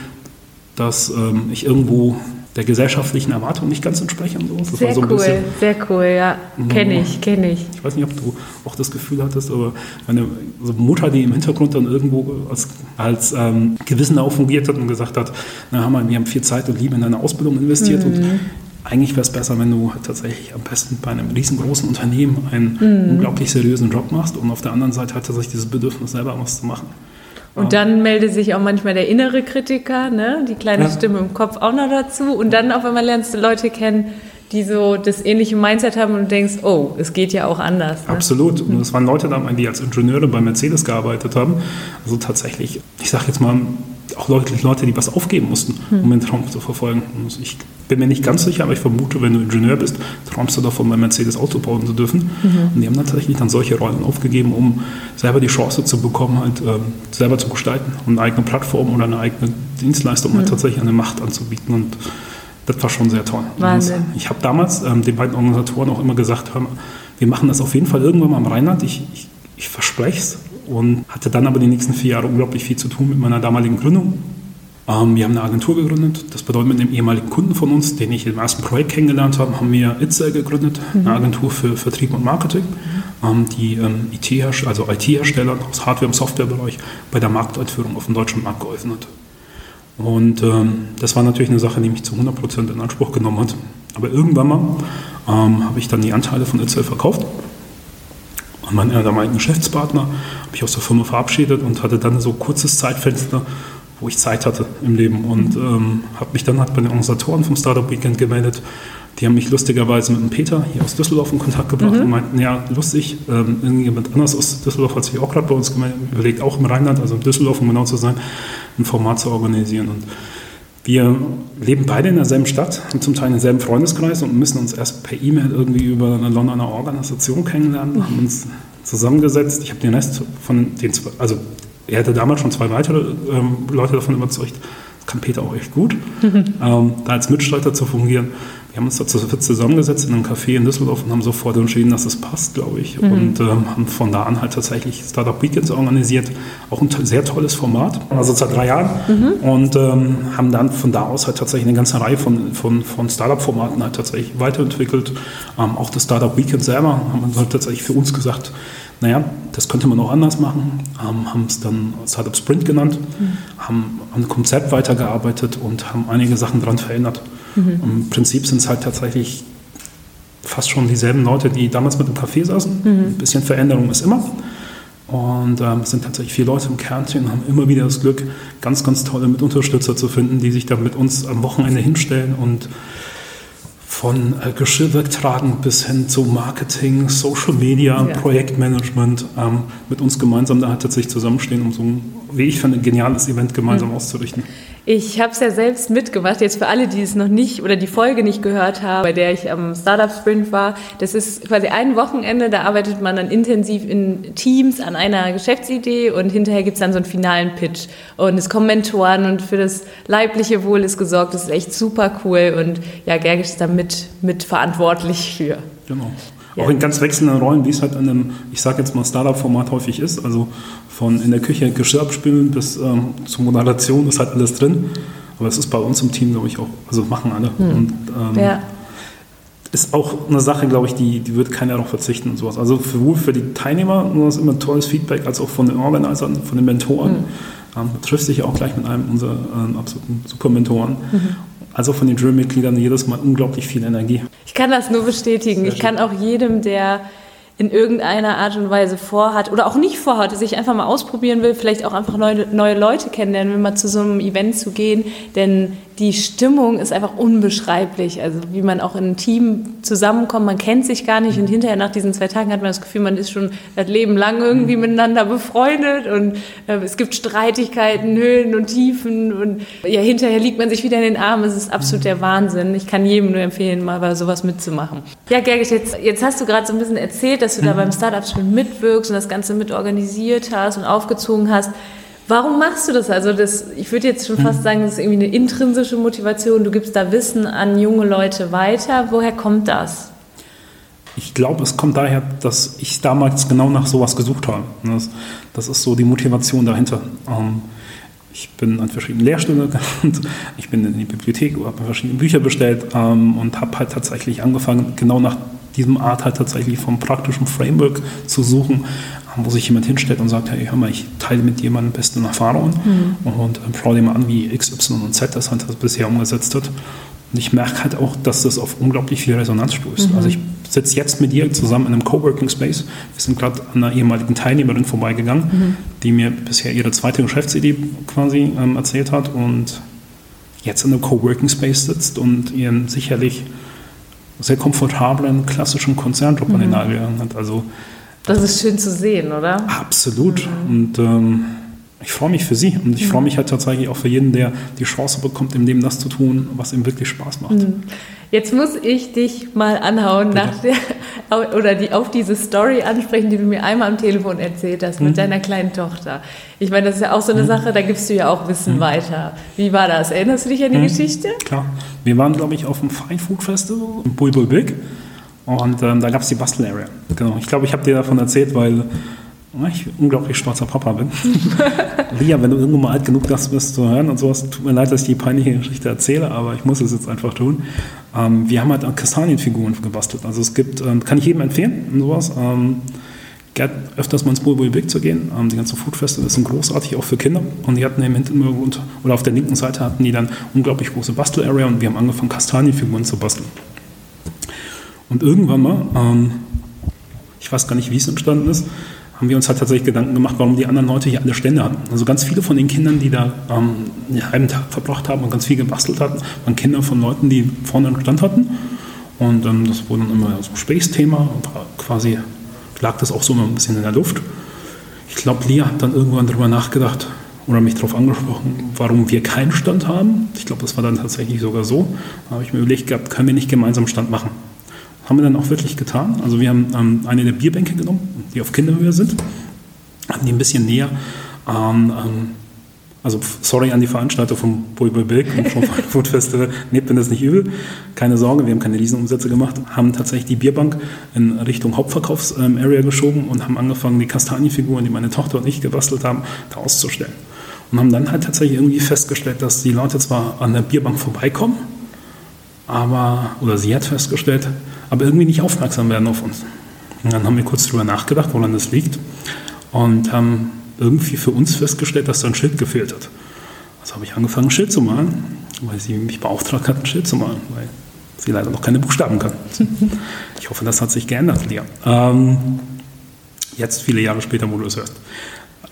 dass ähm, ich irgendwo der gesellschaftlichen Erwartung nicht ganz entsprechen. So. Das sehr so cool, bisschen, sehr cool, ja. Kenne ich, kenne ich. Ich weiß nicht, ob du auch das Gefühl hattest, aber meine so Mutter, die im Hintergrund dann irgendwo als, als ähm, Gewissen auch fungiert hat und gesagt hat, na, Hammer, wir haben viel Zeit und Liebe in deine Ausbildung investiert mhm. und eigentlich wäre es besser, wenn du halt tatsächlich am besten bei einem riesengroßen Unternehmen einen mhm. unglaublich seriösen Job machst und auf der anderen Seite halt tatsächlich dieses Bedürfnis, selber was zu machen. Und dann meldet sich auch manchmal der innere Kritiker, ne? die kleine ja. Stimme im Kopf auch noch dazu. Und dann auf einmal lernst du Leute kennen, die so das ähnliche Mindset haben und denkst, oh, es geht ja auch anders. Ne? Absolut. Und es waren Leute die als Ingenieure bei Mercedes gearbeitet haben. Also tatsächlich, ich sage jetzt mal, auch Leute, Leute, die was aufgeben mussten, hm. um den Traum zu verfolgen. Und ich bin mir nicht ganz sicher, aber ich vermute, wenn du Ingenieur bist, träumst du davon, bei Mercedes Auto bauen zu dürfen. Mhm. Und die haben tatsächlich dann solche Rollen aufgegeben, um selber die Chance zu bekommen, halt ähm, selber zu gestalten und eine eigene Plattform oder eine eigene Dienstleistung mhm. halt tatsächlich eine Macht anzubieten. Und das war schon sehr toll. Wahnsinn. Ich habe damals ähm, den beiden Organisatoren auch immer gesagt, hör mal, wir machen das auf jeden Fall irgendwann mal am Rheinland. Ich, ich, ich verspreche es. Und hatte dann aber die nächsten vier Jahre unglaublich viel zu tun mit meiner damaligen Gründung. Ähm, wir haben eine Agentur gegründet. Das bedeutet, mit einem ehemaligen Kunden von uns, den ich im ersten Projekt kennengelernt habe, haben wir Itzel gegründet, mhm. eine Agentur für Vertrieb und Marketing, ähm, die ähm, IT also IT-Herstellern aus Hardware- und Softwarebereich bei der Markteinführung auf dem deutschen Markt geholfen hat. Und das war natürlich eine Sache, die mich zu 100% in Anspruch genommen hat. Aber irgendwann mal habe ich dann die Anteile von Itzel verkauft. Und mein damaligen Geschäftspartner habe ich aus der Firma verabschiedet und hatte dann so ein kurzes Zeitfenster, wo ich Zeit hatte im Leben. Und ähm, habe mich dann halt bei den Organisatoren vom Startup Weekend gemeldet. Die haben mich lustigerweise mit dem Peter hier aus Düsseldorf in Kontakt gebracht mhm. und meinten, ja, lustig, ähm, irgendjemand anders aus Düsseldorf hat sich auch gerade bei uns gemeldet, überlegt, auch im Rheinland, also in Düsseldorf, um genau zu sein, ein Format zu organisieren. Und wir leben beide in derselben Stadt, haben zum Teil denselben Freundeskreis und müssen uns erst per E-Mail irgendwie über eine Londoner Organisation kennenlernen, haben uns zusammengesetzt. Ich habe den Rest von den zwei, also er hatte damals schon zwei weitere ähm, Leute davon überzeugt, kann Peter auch echt gut, [LAUGHS] ähm, da als Mitstreiter zu fungieren. Wir haben uns dazu zusammengesetzt in einem Café in Düsseldorf und haben sofort entschieden, dass es passt, glaube ich. Mhm. Und ähm, haben von da an halt tatsächlich Startup Weekends organisiert. Auch ein sehr tolles Format, also seit drei Jahren. Mhm. Und ähm, haben dann von da aus halt tatsächlich eine ganze Reihe von, von, von Startup-Formaten halt tatsächlich weiterentwickelt. Ähm, auch das Startup Weekend selber haben wir halt tatsächlich für uns gesagt, naja, das könnte man auch anders machen, ähm, haben es dann Startup Sprint genannt, mhm. haben an dem Konzept weitergearbeitet und haben einige Sachen daran verändert. Mhm. Im Prinzip sind es halt tatsächlich fast schon dieselben Leute, die damals mit dem Café saßen. Mhm. Ein bisschen Veränderung ist immer. Und ähm, es sind tatsächlich vier Leute im Kernteam und haben immer wieder das Glück, ganz, ganz tolle Mitunterstützer zu finden, die sich da mit uns am Wochenende hinstellen und von äh, Geschirr wegtragen bis hin zu Marketing, Social Media, ja. Projektmanagement ähm, mit uns gemeinsam da halt tatsächlich zusammenstehen, um so ein, wie ich finde, ein geniales Event gemeinsam mhm. auszurichten. Ich habe es ja selbst mitgemacht. Jetzt für alle, die es noch nicht oder die Folge nicht gehört haben, bei der ich am Startup Sprint war. Das ist quasi ein Wochenende, da arbeitet man dann intensiv in Teams an einer Geschäftsidee und hinterher gibt es dann so einen finalen Pitch. Und es kommen Mentoren und für das leibliche Wohl ist gesorgt. Das ist echt super cool und ja, Gergisch ist da mit, mit verantwortlich für. Genau. Ja. Auch in ganz wechselnden Rollen, wie es halt in einem, ich sage jetzt mal, Startup-Format häufig ist. Also von in der Küche Geschirr abspülen bis ähm, zur Moderation ist halt alles drin. Aber es ist bei uns im Team, glaube ich, auch, also machen alle. Hm. Und, ähm, ja. Ist auch eine Sache, glaube ich, die, die wird keiner darauf verzichten und sowas. Also sowohl für die Teilnehmer nur ist immer tolles Feedback, als auch von den Organisern, von den Mentoren. Hm. Ähm, trifft sich ja auch gleich mit einem unserer ähm, absoluten Super-Mentoren. Mhm also von den Jurymitgliedern jedes Mal unglaublich viel Energie. Ich kann das nur bestätigen. Ich kann auch jedem, der in irgendeiner Art und Weise vorhat oder auch nicht vorhat, sich einfach mal ausprobieren will, vielleicht auch einfach neue, neue Leute kennenlernen, will mal zu so einem Event zu gehen. Denn die Stimmung ist einfach unbeschreiblich. Also wie man auch in einem Team zusammenkommt, man kennt sich gar nicht und hinterher nach diesen zwei Tagen hat man das Gefühl, man ist schon das Leben lang irgendwie mhm. miteinander befreundet und äh, es gibt Streitigkeiten, Höhen und Tiefen und ja, hinterher liegt man sich wieder in den Armen. Es ist absolut der Wahnsinn. Ich kann jedem nur empfehlen, mal bei sowas mitzumachen. Ja, Gergis, jetzt, jetzt hast du gerade so ein bisschen erzählt, dass du da mhm. beim Startup schon mitwirkst und das Ganze mitorganisiert hast und aufgezogen hast. Warum machst du das? Also das, ich würde jetzt schon fast hm. sagen, das ist irgendwie eine intrinsische Motivation. Du gibst da Wissen an junge Leute weiter. Woher kommt das? Ich glaube, es kommt daher, dass ich damals genau nach sowas gesucht habe. Das, das ist so die Motivation dahinter. Ähm, ich bin an verschiedenen Lehrstühlen gegangen, [LAUGHS] ich bin in die Bibliothek, habe verschiedene Bücher bestellt ähm, und habe halt tatsächlich angefangen, genau nach diesem Art halt tatsächlich vom praktischen Framework zu suchen, wo sich jemand hinstellt und sagt, hey, hör mal, ich teile mit jemandem besten Erfahrungen mhm. und äh, schau dir mal an, wie X, Y und Z das halt das bisher umgesetzt hat. Und ich merke halt auch, dass das auf unglaublich viel Resonanz stößt. Mhm. Also ich sitze jetzt mit dir zusammen in einem Coworking Space. Wir sind gerade an einer ehemaligen Teilnehmerin vorbeigegangen, mhm. die mir bisher ihre zweite Geschäftsidee quasi ähm, erzählt hat und jetzt in einem Coworking Space sitzt und ihren sicherlich sehr komfortablen klassischen Konzernjob mhm. an den. Nagel gegangen hat. Also das ist schön zu sehen, oder? Absolut. Mhm. Und ähm, ich freue mich für Sie und ich mhm. freue mich halt tatsächlich auch für jeden, der die Chance bekommt, im Leben das zu tun, was ihm wirklich Spaß macht. Mhm. Jetzt muss ich dich mal anhauen nach der, [LAUGHS] oder die, auf diese Story ansprechen, die du mir einmal am Telefon erzählt hast mit mhm. deiner kleinen Tochter. Ich meine, das ist ja auch so eine mhm. Sache, da gibst du ja auch Wissen mhm. weiter. Wie war das? Erinnerst du dich an die Geschichte? Klar. Wir waren, glaube ich, auf dem Fine Food Festival in Bulbul Big. Und ähm, da gab es die Bastel-Area. Genau. Ich glaube, ich habe dir davon erzählt, weil ich unglaublich stolzer Papa bin. [LAUGHS] Lia, wenn du irgendwann mal alt genug das bist zu hören und sowas, tut mir leid, dass ich die peinliche Geschichte erzähle, aber ich muss es jetzt einfach tun. Ähm, wir haben halt Kastanienfiguren gebastelt. Also es gibt, ähm, kann ich jedem empfehlen, und sowas. Ähm, öfters mal ins Bulbul Big zu gehen. Ähm, die ganzen Foodfeste sind großartig, auch für Kinder. Und die hatten im Hintergrund oder auf der linken Seite hatten die dann unglaublich große Bastel-Area und wir haben angefangen, Kastanienfiguren zu basteln. Und irgendwann mal, ähm, ich weiß gar nicht, wie es entstanden ist, haben wir uns halt tatsächlich Gedanken gemacht, warum die anderen Leute hier alle Stände hatten. Also ganz viele von den Kindern, die da ähm, einen halben Tag verbracht haben und ganz viel gebastelt hatten, waren Kinder von Leuten, die vorne einen Stand hatten. Und ähm, das wurde dann immer so ein Gesprächsthema. Quasi lag das auch so ein bisschen in der Luft. Ich glaube, Lia hat dann irgendwann darüber nachgedacht oder mich darauf angesprochen, warum wir keinen Stand haben. Ich glaube, das war dann tatsächlich sogar so. Da habe ich mir überlegt gehabt, können wir nicht gemeinsam Stand machen? Haben wir dann auch wirklich getan. Also wir haben ähm, eine der Bierbänke genommen, die auf Kinderhöhe sind, haben die ein bisschen näher ähm, Also sorry an die Veranstalter vom Bulbul Bilk und vom [LAUGHS] Food Festival. Nehmt mir das nicht übel. Keine Sorge, wir haben keine Riesenumsätze gemacht. Haben tatsächlich die Bierbank in Richtung Hauptverkaufsarea geschoben und haben angefangen, die Kastanienfiguren, die meine Tochter und ich gebastelt haben, da auszustellen. Und haben dann halt tatsächlich irgendwie festgestellt, dass die Leute zwar an der Bierbank vorbeikommen, aber, oder sie hat festgestellt, aber irgendwie nicht aufmerksam werden auf uns. Und dann haben wir kurz drüber nachgedacht, woran das liegt und haben irgendwie für uns festgestellt, dass da ein Schild gefehlt hat. Also habe ich angefangen, ein Schild zu malen, weil sie mich beauftragt hat, ein Schild zu malen, weil sie leider noch keine Buchstaben kann. [LAUGHS] Ich hoffe, das hat sich geändert, Lia. Ähm, jetzt, viele Jahre später, wo du es hörst,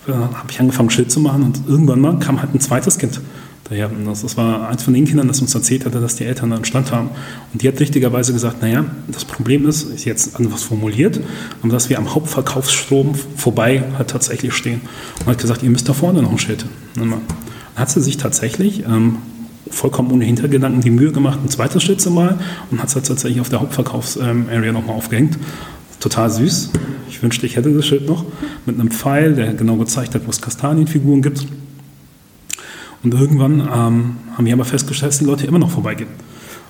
äh, habe ich angefangen, ein Schild zu machen und irgendwann mal kam halt ein zweites Kind daher. Das, das war eins von den Kindern, das uns erzählt hatte, dass die Eltern einen Stand haben. Und die hat richtigerweise gesagt, naja, das Problem ist, ist jetzt anders formuliert, aber dass wir am Hauptverkaufsstrom vorbei halt tatsächlich stehen. Und hat gesagt, ihr müsst da vorne noch ein Schild. Dann hat sie sich tatsächlich ähm, vollkommen ohne Hintergedanken die Mühe gemacht, ein zweites Schild zu malen und hat es tatsächlich auf der Hauptverkaufsarea ähm, nochmal aufgehängt. Total süß. Ich wünschte, ich hätte das Schild noch mit einem Pfeil, der genau gezeigt hat, wo es Kastanienfiguren gibt. Und irgendwann ähm, haben wir aber festgestellt, dass die Leute immer noch vorbeigehen.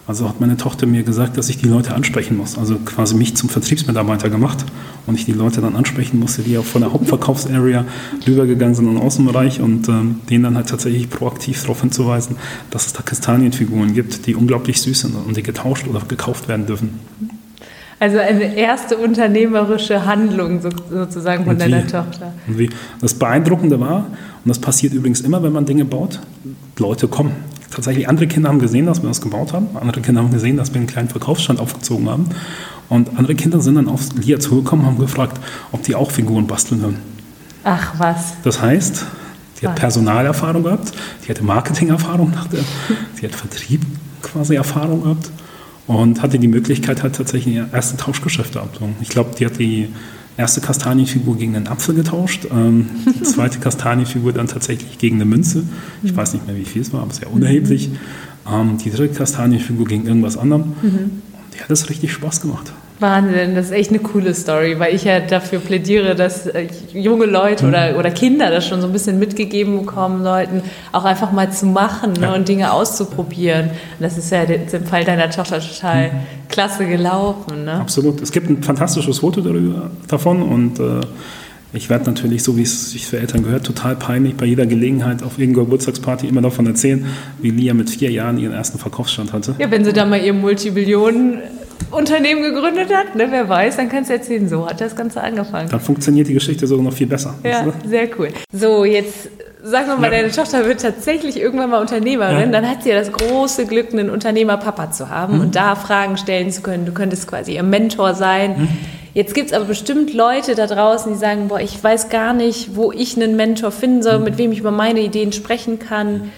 Also hat meine Tochter mir gesagt, dass ich die Leute ansprechen muss. Also quasi mich zum Vertriebsmitarbeiter gemacht und ich die Leute dann ansprechen musste, die auch von der Hauptverkaufsarea rübergegangen sind in den Außenbereich und ähm, denen dann halt tatsächlich proaktiv darauf hinzuweisen, dass es da Kastanienfiguren gibt, die unglaublich süß sind und die getauscht oder gekauft werden dürfen. Also eine erste unternehmerische Handlung sozusagen von deiner Tochter. Und wie das Beeindruckende war, und das passiert übrigens immer, wenn man Dinge baut, Leute kommen. Tatsächlich, andere Kinder haben gesehen, dass wir das gebaut haben. Andere Kinder haben gesehen, dass wir einen kleinen Verkaufsstand aufgezogen haben. Und andere Kinder sind dann auf Lia zugekommen und haben gefragt, ob die auch Figuren basteln können. Ach was. Das heißt, die hat Personalerfahrung gehabt, die hatte Marketingerfahrung, sie hat Vertrieb quasi Erfahrung gehabt und hatte die Möglichkeit halt tatsächlich ihre ersten Tauschgeschäfte abzuholen. Ich glaube, die hat die erste Kastanienfigur gegen einen Apfel getauscht, ähm, die zweite Kastanienfigur dann tatsächlich gegen eine Münze. Ich weiß nicht mehr, wie viel es war, aber sehr unerheblich. Ähm, die dritte Kastanienfigur gegen irgendwas anderem. Mhm. Und die hat es richtig Spaß gemacht. Wahnsinn, das ist echt eine coole Story, weil ich ja dafür plädiere, dass äh, junge Leute mhm. oder, oder Kinder das schon so ein bisschen mitgegeben bekommen sollten, auch einfach mal zu machen ne, ja. und Dinge auszuprobieren. Und das ist ja im Fall deiner Tochter total mhm. klasse gelaufen. Ne? Absolut. Es gibt ein fantastisches Foto darüber, davon und äh, ich werde natürlich, so wie es sich für Eltern gehört, total peinlich bei jeder Gelegenheit auf irgendeiner Geburtstagsparty immer davon erzählen, wie Lia mit vier Jahren ihren ersten Verkaufsstand hatte. Ja, wenn sie da mal ihr Multibillionen Unternehmen gegründet hat, ne, wer weiß, dann kannst du erzählen, so hat das Ganze angefangen. Dann funktioniert die Geschichte sogar noch viel besser. Ja, sehr cool. So, jetzt sagen wir mal, ja. deine Tochter wird tatsächlich irgendwann mal Unternehmerin, ja. dann hat sie ja das große Glück, einen Unternehmerpapa zu haben mhm. und da Fragen stellen zu können. Du könntest quasi ihr Mentor sein. Mhm. Jetzt gibt es aber bestimmt Leute da draußen, die sagen, boah, ich weiß gar nicht, wo ich einen Mentor finden soll, mhm. mit wem ich über meine Ideen sprechen kann.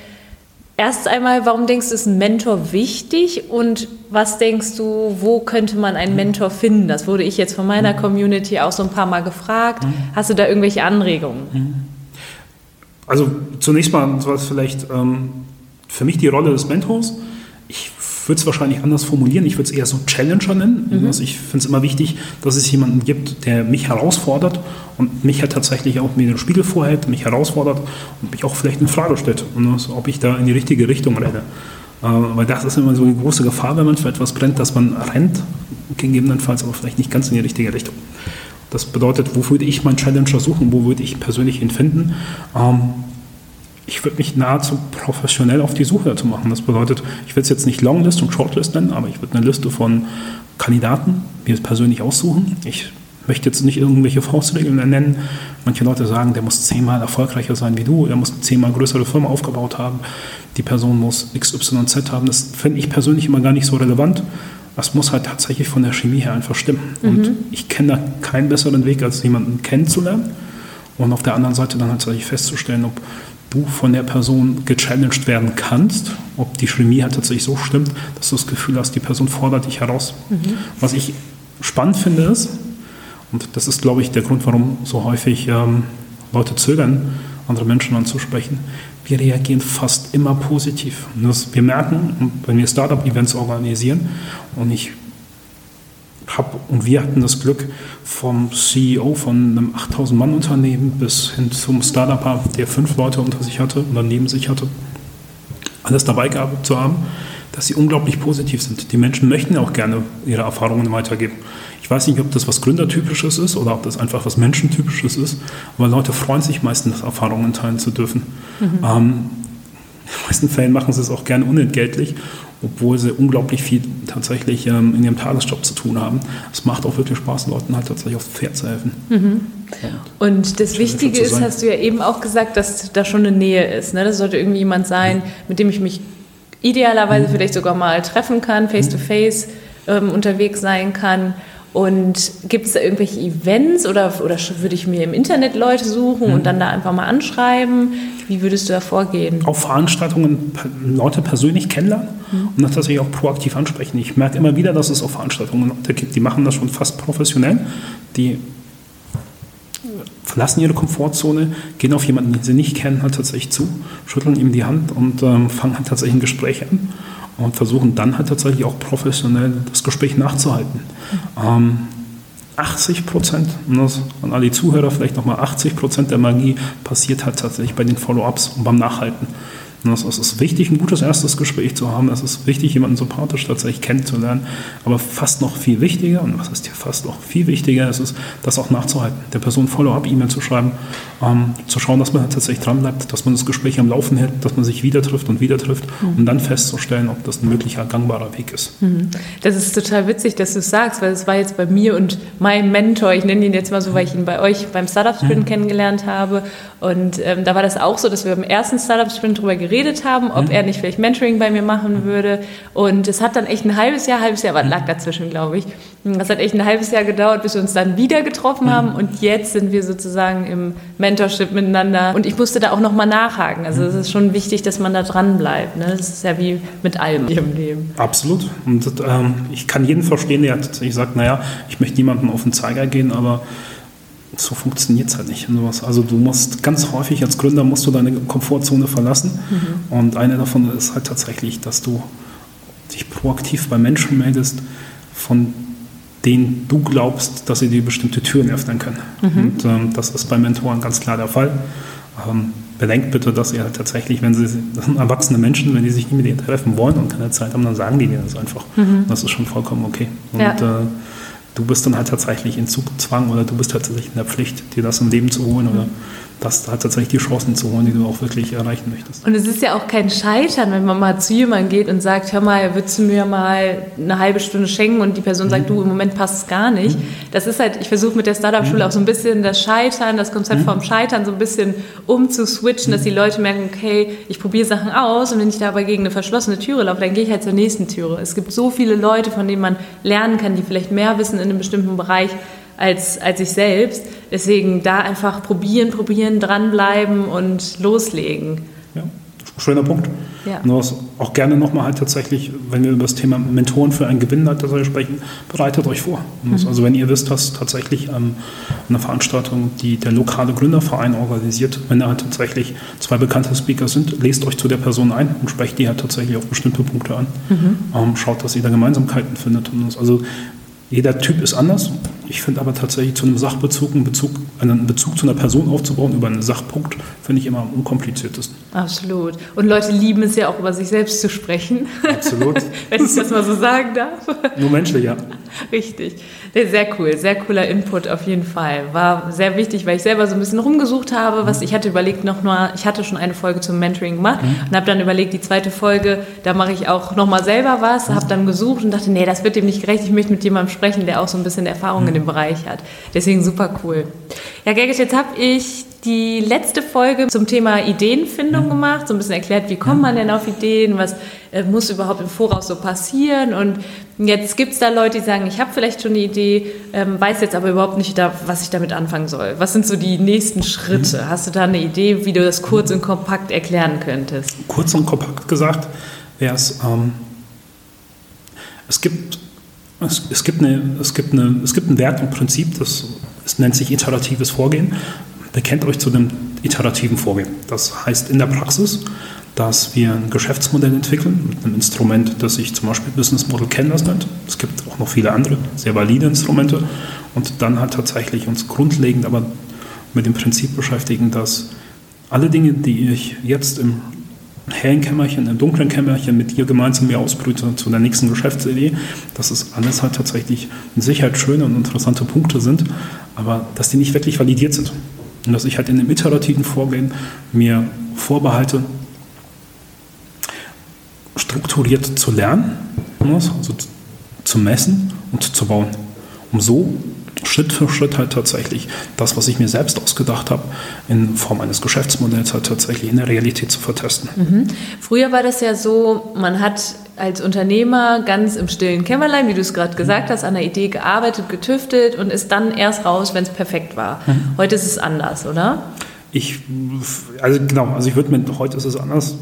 Erst einmal, warum denkst du, ist ein Mentor wichtig und was denkst du, wo könnte man einen Mentor finden? Das wurde ich jetzt von meiner Community auch so ein paar Mal gefragt. Mhm. Hast du da irgendwelche Anregungen? Mhm. Also zunächst mal was vielleicht ähm, für mich die Rolle des Mentors. Ich würde es wahrscheinlich anders formulieren. Ich würde es eher so Challenger nennen. Mhm. Also ich finde es immer wichtig, dass es jemanden gibt, der mich herausfordert und mich halt tatsächlich auch mir den Spiegel vorhält, mich herausfordert und mich auch vielleicht in Frage stellt, also, ob ich da in die richtige Richtung renne. Äh, weil das ist immer so eine große Gefahr, wenn man für etwas brennt, dass man rennt, gegebenenfalls aber vielleicht nicht ganz in die richtige Richtung. Das bedeutet, wo würde ich meinen Challenger suchen, wo würde ich persönlich ihn finden? Ähm, ich würde mich nahezu professionell auf die Suche dazu machen. Das bedeutet, ich will es jetzt nicht Longlist und Shortlist nennen, aber ich würde eine Liste von Kandidaten mir persönlich aussuchen. Ich möchte jetzt nicht irgendwelche Faustregeln nennen. Manche Leute sagen, der muss zehnmal erfolgreicher sein wie du, der muss zehnmal größere Firma aufgebaut haben, die Person muss XYZ haben. Das finde ich persönlich immer gar nicht so relevant. Das muss halt tatsächlich von der Chemie her einfach stimmen. Mhm. Und ich kenne da keinen besseren Weg, als jemanden kennenzulernen und auf der anderen Seite dann halt tatsächlich festzustellen, ob du von der Person gechallenged werden kannst, ob die Chemie halt tatsächlich so stimmt, dass du das Gefühl hast, die Person fordert dich heraus. Mhm. Was ich spannend finde ist, und das ist, glaube ich, der Grund, warum so häufig ähm, Leute zögern, andere Menschen anzusprechen, wir reagieren fast immer positiv. Das, wir merken, wenn wir Startup-Events organisieren, und ich hab, und wir hatten das Glück, vom CEO von einem 8000-Mann-Unternehmen bis hin zum Startup, der fünf Leute unter sich hatte oder neben sich hatte, alles dabei gehabt zu haben, dass sie unglaublich positiv sind. Die Menschen möchten ja auch gerne ihre Erfahrungen weitergeben. Ich weiß nicht, ob das was Gründertypisches ist oder ob das einfach was Menschentypisches ist, aber Leute freuen sich meistens, Erfahrungen teilen zu dürfen. Mhm. Ähm, in den meisten Fällen machen sie es auch gerne unentgeltlich obwohl sie unglaublich viel tatsächlich ähm, in ihrem Tagesjob zu tun haben. Es macht auch wirklich Spaß, Leuten halt tatsächlich aufs Pferd zu helfen. Mhm. Und, Und das Wichtige ist, hast du ja eben auch gesagt, dass da schon eine Nähe ist. Ne? Das sollte irgendwie jemand sein, mhm. mit dem ich mich idealerweise mhm. vielleicht sogar mal treffen kann, face to mhm. face ähm, unterwegs sein kann. Und gibt es da irgendwelche Events oder, oder würde ich mir im Internet Leute suchen mhm. und dann da einfach mal anschreiben? Wie würdest du da vorgehen? Auf Veranstaltungen Leute persönlich kennenlernen mhm. und das tatsächlich auch proaktiv ansprechen. Ich merke immer wieder, dass es auf Veranstaltungen Leute gibt, die machen das schon fast professionell. Die verlassen ihre Komfortzone, gehen auf jemanden, den sie nicht kennen, halt tatsächlich zu, schütteln ihm die Hand und ähm, fangen halt tatsächlich ein Gespräch an und versuchen dann halt tatsächlich auch professionell das Gespräch nachzuhalten. Ähm, 80 Prozent, an alle Zuhörer vielleicht nochmal, 80 Prozent der Magie passiert halt tatsächlich bei den Follow-ups und beim Nachhalten. Es ist wichtig, ein gutes erstes Gespräch zu haben. Es ist wichtig, jemanden sympathisch tatsächlich kennenzulernen. Aber fast noch viel wichtiger, und was ist hier fast noch viel wichtiger, ist es, das auch nachzuhalten. Der Person Follow-up-E-Mail zu schreiben, ähm, zu schauen, dass man tatsächlich dranbleibt, dass man das Gespräch am Laufen hält, dass man sich wieder trifft und wieder trifft, mhm. um dann festzustellen, ob das ein möglicher gangbarer Weg ist. Mhm. Das ist total witzig, dass du es sagst, weil es war jetzt bei mir und meinem Mentor, ich nenne ihn jetzt mal so, weil ich ihn bei euch beim Startup Sprint mhm. kennengelernt habe. Und ähm, da war das auch so, dass wir beim ersten Startup Sprint darüber geredet geredet haben, ob mhm. er nicht vielleicht Mentoring bei mir machen würde. Und es hat dann echt ein halbes Jahr, halbes Jahr, was lag dazwischen, glaube ich. Das hat echt ein halbes Jahr gedauert, bis wir uns dann wieder getroffen mhm. haben. Und jetzt sind wir sozusagen im Mentorship miteinander. Und ich musste da auch nochmal nachhaken. Also es ist schon wichtig, dass man da dran bleibt. Ne? Das ist ja wie mit allem im Leben. Absolut. Und ähm, ich kann jeden verstehen, der tatsächlich sagt, naja, ich möchte niemandem auf den Zeiger gehen, aber so funktioniert es halt nicht. Also du musst ganz häufig als Gründer musst du deine Komfortzone verlassen. Mhm. Und eine davon ist halt tatsächlich, dass du dich proaktiv bei Menschen meldest, von denen du glaubst, dass sie dir bestimmte Türen öffnen können. Mhm. Und ähm, das ist bei Mentoren ganz klar der Fall. Ähm, bedenkt bitte, dass ihr halt tatsächlich, wenn sie, das sind erwachsene Menschen, wenn die sich nicht mit dir treffen wollen und keine Zeit haben, dann sagen die dir das einfach. Mhm. Das ist schon vollkommen okay. Und ja. äh, du bist dann halt tatsächlich in Zugzwang oder du bist halt tatsächlich in der Pflicht, dir das im Leben zu holen oder das halt tatsächlich die Chancen zu holen, die du auch wirklich erreichen möchtest. Und es ist ja auch kein Scheitern, wenn man mal zu jemandem geht und sagt, hör mal, würdest du mir mal eine halbe Stunde schenken und die Person sagt, mhm. du, im Moment passt es gar nicht. Mhm. Das ist halt, ich versuche mit der Startup-Schule mhm. auch so ein bisschen das Scheitern, das Konzept mhm. vom Scheitern so ein bisschen umzuswitchen, dass die Leute merken, okay, ich probiere Sachen aus und wenn ich da aber gegen eine verschlossene Türe laufe, dann gehe ich halt zur nächsten Türe. Es gibt so viele Leute, von denen man lernen kann, die vielleicht mehr wissen in einem bestimmten Bereich, als, als ich selbst. Deswegen da einfach probieren, probieren, dranbleiben und loslegen. Ja, schöner Punkt. Ja. Nur auch gerne nochmal halt tatsächlich, wenn wir über das Thema Mentoren für einen Gewinn halt sprechen, bereitet euch vor. Mhm. Also wenn ihr wisst, dass tatsächlich ähm, eine Veranstaltung, die der lokale Gründerverein organisiert, wenn da halt tatsächlich zwei bekannte Speaker sind, lest euch zu der Person ein und sprecht die halt tatsächlich auf bestimmte Punkte an. Mhm. Ähm, schaut, dass ihr da Gemeinsamkeiten findet. Also jeder Typ ist anders. Ich finde aber tatsächlich zu einem Sachbezug, einen Bezug, einen Bezug zu einer Person aufzubauen über einen Sachpunkt, finde ich immer am unkompliziertesten. Absolut. Und Leute lieben es ja auch über sich selbst zu sprechen. Absolut. [LAUGHS] Wenn ich das mal so sagen darf. Nur menschlich, ja. [LAUGHS] Richtig. Sehr cool, sehr cooler Input auf jeden Fall. War sehr wichtig, weil ich selber so ein bisschen rumgesucht habe, was ich hatte überlegt noch mal, ich hatte schon eine Folge zum Mentoring gemacht mhm. und habe dann überlegt, die zweite Folge, da mache ich auch noch mal selber was, habe dann gesucht und dachte, nee, das wird dem nicht gerecht, ich möchte mit jemandem sprechen, der auch so ein bisschen Erfahrung mhm. in dem Bereich hat. Deswegen super cool. Ja, Gergit, jetzt habe ich die letzte Folge zum Thema Ideenfindung mhm. gemacht, so ein bisschen erklärt, wie kommt man denn auf Ideen, was äh, muss überhaupt im Voraus so passieren. Und jetzt gibt es da Leute, die sagen, ich habe vielleicht schon eine Idee, ähm, weiß jetzt aber überhaupt nicht, was ich damit anfangen soll. Was sind so die nächsten Schritte? Mhm. Hast du da eine Idee, wie du das kurz und kompakt erklären könntest? Kurz und kompakt gesagt wäre es, ähm, es gibt es, es, gibt eine, es, gibt eine, es gibt ein Wert und Prinzip, das, das nennt sich iteratives Vorgehen. Bekennt euch zu dem iterativen Vorgehen. Das heißt in der Praxis, dass wir ein Geschäftsmodell entwickeln mit einem Instrument, das sich zum Beispiel Business Model Canvas nennt. Es gibt auch noch viele andere sehr valide Instrumente und dann halt tatsächlich uns grundlegend aber mit dem Prinzip beschäftigen, dass alle Dinge, die ich jetzt im hellen Kämmerchen, im dunklen Kämmerchen mit dir gemeinsam mir ausbrüte zu der nächsten Geschäftsidee, dass es alles halt tatsächlich in Sicherheit schöne und interessante Punkte sind, aber dass die nicht wirklich validiert sind. Und dass ich halt in dem iterativen Vorgehen mir vorbehalte, strukturiert zu lernen, also zu messen und zu bauen, um so Schritt für Schritt halt tatsächlich das, was ich mir selbst ausgedacht habe, in Form eines Geschäftsmodells halt tatsächlich in der Realität zu vertesten. Mhm. Früher war das ja so, man hat als Unternehmer ganz im stillen Kämmerlein, wie du es gerade gesagt hast, an der Idee gearbeitet, getüftelt und ist dann erst raus, wenn es perfekt war. Mhm. Heute ist es anders, oder? Ich, also genau, also ich würde mit, heute ist es anders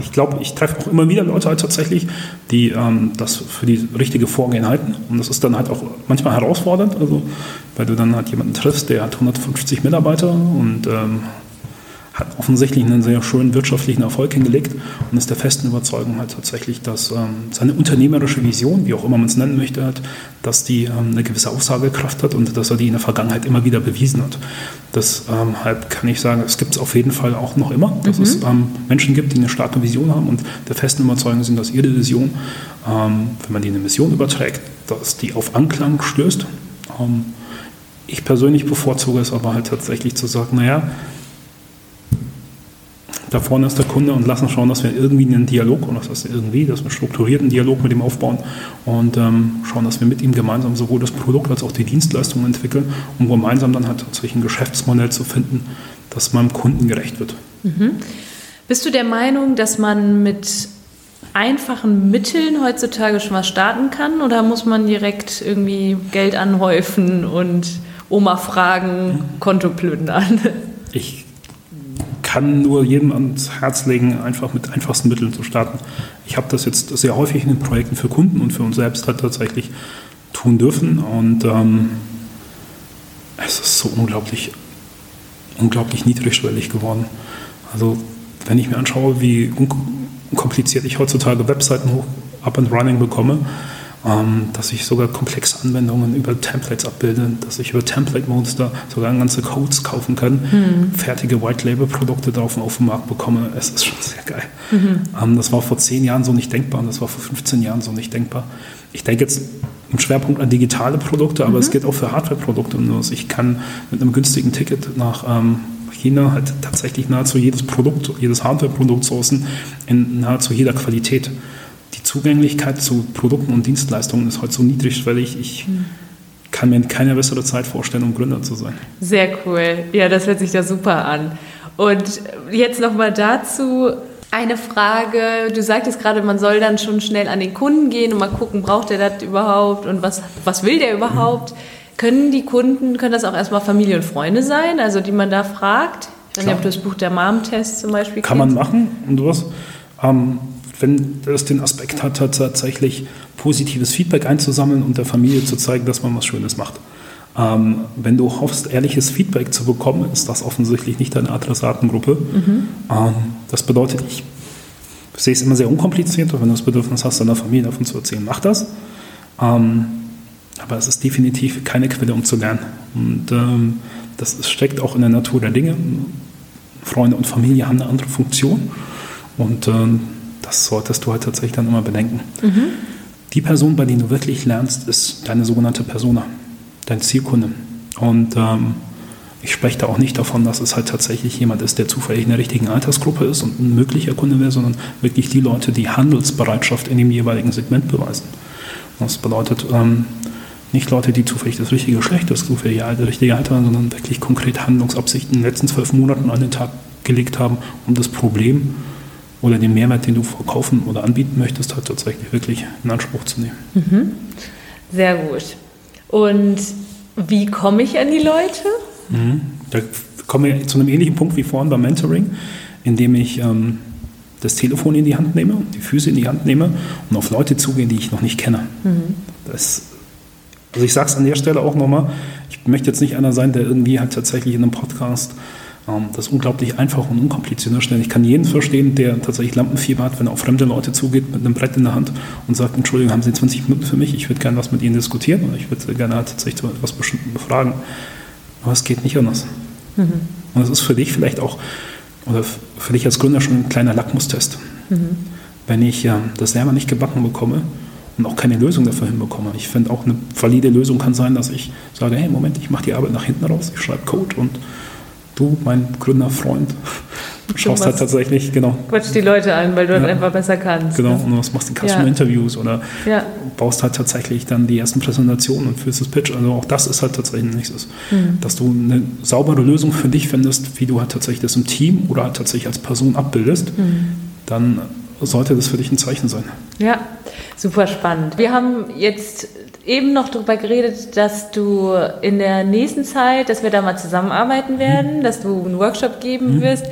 ich glaube, ich treffe auch immer wieder Leute halt tatsächlich, die ähm, das für die richtige Vorgehen halten. Und das ist dann halt auch manchmal herausfordernd, also weil du dann halt jemanden triffst, der hat 150 Mitarbeiter und ähm, hat offensichtlich einen sehr schönen wirtschaftlichen Erfolg hingelegt und ist der festen Überzeugung halt tatsächlich, dass ähm, seine unternehmerische Vision, wie auch immer man es nennen möchte, hat, dass die ähm, eine gewisse Aussagekraft hat und dass er die in der Vergangenheit immer wieder bewiesen hat. Deshalb ähm, kann ich sagen, es gibt es auf jeden Fall auch noch immer, dass mhm. es ähm, Menschen gibt, die eine starke Vision haben und der festen Überzeugung sind, dass ihre Vision, ähm, wenn man die in eine Mission überträgt, dass die auf Anklang stößt. Ich persönlich bevorzuge es aber halt tatsächlich zu sagen, naja, da vorne ist der Kunde und lassen schauen, dass wir irgendwie einen Dialog, und das heißt irgendwie, dass wir einen strukturierten Dialog mit ihm aufbauen und ähm, schauen, dass wir mit ihm gemeinsam sowohl das Produkt als auch die Dienstleistungen entwickeln, um gemeinsam dann halt tatsächlich ein Geschäftsmodell zu finden, das meinem Kunden gerecht wird. Mhm. Bist du der Meinung, dass man mit einfachen Mitteln heutzutage schon was starten kann oder muss man direkt irgendwie Geld anhäufen und Oma fragen, Konto plündern? Ich kann nur jedem ans Herz legen, einfach mit einfachsten Mitteln zu starten. Ich habe das jetzt sehr häufig in den Projekten für Kunden und für uns selbst halt tatsächlich tun dürfen und ähm, es ist so unglaublich, unglaublich niedrigschwellig geworden. Also wenn ich mir anschaue, wie unkompliziert ich heutzutage Webseiten hoch up and running bekomme, dass ich sogar komplexe Anwendungen über Templates abbilde, dass ich über Template-Monster sogar ganze Codes kaufen kann, mhm. fertige White-Label-Produkte darauf auf den Markt bekomme. Es ist schon sehr geil. Mhm. Ähm, das war vor zehn Jahren so nicht denkbar und das war vor 15 Jahren so nicht denkbar. Ich denke jetzt im Schwerpunkt an digitale Produkte, aber mhm. es geht auch für Hardware-Produkte. Ich kann mit einem günstigen Ticket nach ähm, China halt tatsächlich nahezu jedes Produkt, jedes Hardware-Produkt sourcen in nahezu jeder Qualität die Zugänglichkeit zu Produkten und Dienstleistungen ist heute so niedrigschwellig. Ich mhm. kann mir keine bessere Zeit vorstellen, um Gründer zu sein. Sehr cool. Ja, das hört sich da super an. Und jetzt nochmal dazu eine Frage. Du sagtest gerade, man soll dann schon schnell an den Kunden gehen und mal gucken, braucht er das überhaupt und was, was will der überhaupt? Mhm. Können die Kunden, können das auch erstmal Familie und Freunde sein, also die man da fragt? Nicht, ob du das Buch der Mom-Test zum Beispiel Kann kennst. man machen und sowas. Ähm, wenn es den Aspekt hat, tatsächlich positives Feedback einzusammeln und der Familie zu zeigen, dass man was Schönes macht. Ähm, wenn du hoffst, ehrliches Feedback zu bekommen, ist das offensichtlich nicht deine Adressatengruppe. Mhm. Ähm, das bedeutet, ich sehe es immer sehr unkompliziert, wenn du das Bedürfnis hast, deiner Familie davon zu erzählen, mach das. Ähm, aber es ist definitiv keine Quelle, um zu lernen. Und ähm, das steckt auch in der Natur der Dinge. Freunde und Familie haben eine andere Funktion. Und ähm, das solltest du halt tatsächlich dann immer bedenken. Mhm. Die Person, bei der du wirklich lernst, ist deine sogenannte Persona, dein Zielkunde. Und ähm, ich spreche da auch nicht davon, dass es halt tatsächlich jemand ist, der zufällig in der richtigen Altersgruppe ist und ein möglicher Kunde wäre, sondern wirklich die Leute, die Handelsbereitschaft in dem jeweiligen Segment beweisen. Das bedeutet ähm, nicht Leute, die zufällig das richtige Geschlecht, das zufällig das richtige Alter, sondern wirklich konkret Handlungsabsichten in den letzten zwölf Monaten an den Tag gelegt haben, um das Problem oder den Mehrwert, den du verkaufen oder anbieten möchtest, halt tatsächlich wirklich in Anspruch zu nehmen. Mhm. Sehr gut. Und wie komme ich an die Leute? Mhm. Da komme ich zu einem ähnlichen Punkt wie vorhin beim Mentoring, indem ich ähm, das Telefon in die Hand nehme, die Füße in die Hand nehme und auf Leute zugehe, die ich noch nicht kenne. Mhm. Das, also ich sage es an der Stelle auch nochmal, ich möchte jetzt nicht einer sein, der irgendwie halt tatsächlich in einem Podcast das ist unglaublich einfach und unkompliziert darstellen. Ich kann jeden verstehen, der tatsächlich Lampenfieber hat, wenn er auf fremde Leute zugeht mit einem Brett in der Hand und sagt, Entschuldigung, haben Sie 20 Minuten für mich? Ich würde gerne was mit Ihnen diskutieren oder ich würde gerne tatsächlich etwas Bestimmtes befragen. Aber es geht nicht anders. Mhm. Und es ist für dich vielleicht auch, oder für dich als Gründer schon ein kleiner Lackmustest. Mhm. Wenn ich äh, das selber nicht gebacken bekomme, und auch keine Lösung dafür hinbekomme. Ich finde auch eine valide Lösung kann sein, dass ich sage, hey, Moment, ich mache die Arbeit nach hinten raus, ich schreibe Code und du, mein Gründerfreund, schaust halt tatsächlich, genau. Quatsch die Leute an, weil du ja. das einfach besser kannst. Genau, ne? und was machst du in Customer-Interviews ja. oder ja. baust halt tatsächlich dann die ersten Präsentationen und führst das Pitch. Also auch das ist halt tatsächlich nächstes. Mhm. Dass du eine saubere Lösung für dich findest, wie du halt tatsächlich das im Team oder halt tatsächlich als Person abbildest, mhm. dann sollte das für dich ein Zeichen sein. Ja, super spannend. Wir haben jetzt eben noch darüber geredet, dass du in der nächsten Zeit, dass wir da mal zusammenarbeiten werden, mhm. dass du einen Workshop geben mhm. wirst.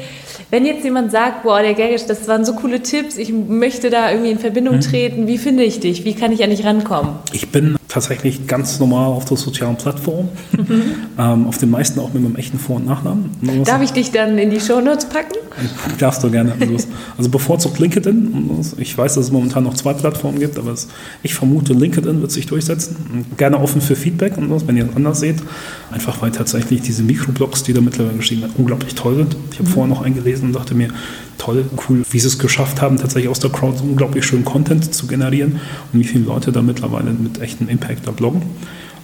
Wenn jetzt jemand sagt, boah, der Gergisch, das waren so coole Tipps, ich möchte da irgendwie in Verbindung mhm. treten, wie finde ich dich? Wie kann ich an dich rankommen? Ich bin tatsächlich ganz normal auf der sozialen Plattform, mhm. ähm, auf den meisten auch mit meinem echten Vor- und Nachnamen. Darf ich dich dann in die Shownotes packen? Darfst du gerne. Also bevorzugt LinkedIn. Ich weiß, dass es momentan noch zwei Plattformen gibt, aber ich vermute, LinkedIn wird sich durchsetzen. Gerne offen für Feedback und was, wenn ihr es anders seht. Einfach weil tatsächlich diese Mikroblogs, die da mittlerweile geschrieben werden, unglaublich toll sind. Ich habe mhm. vorher noch eingelesen und dachte mir, toll, cool, wie sie es geschafft haben, tatsächlich aus der Crowd so unglaublich schön Content zu generieren und wie viele Leute da mittlerweile mit echtem Impact da bloggen.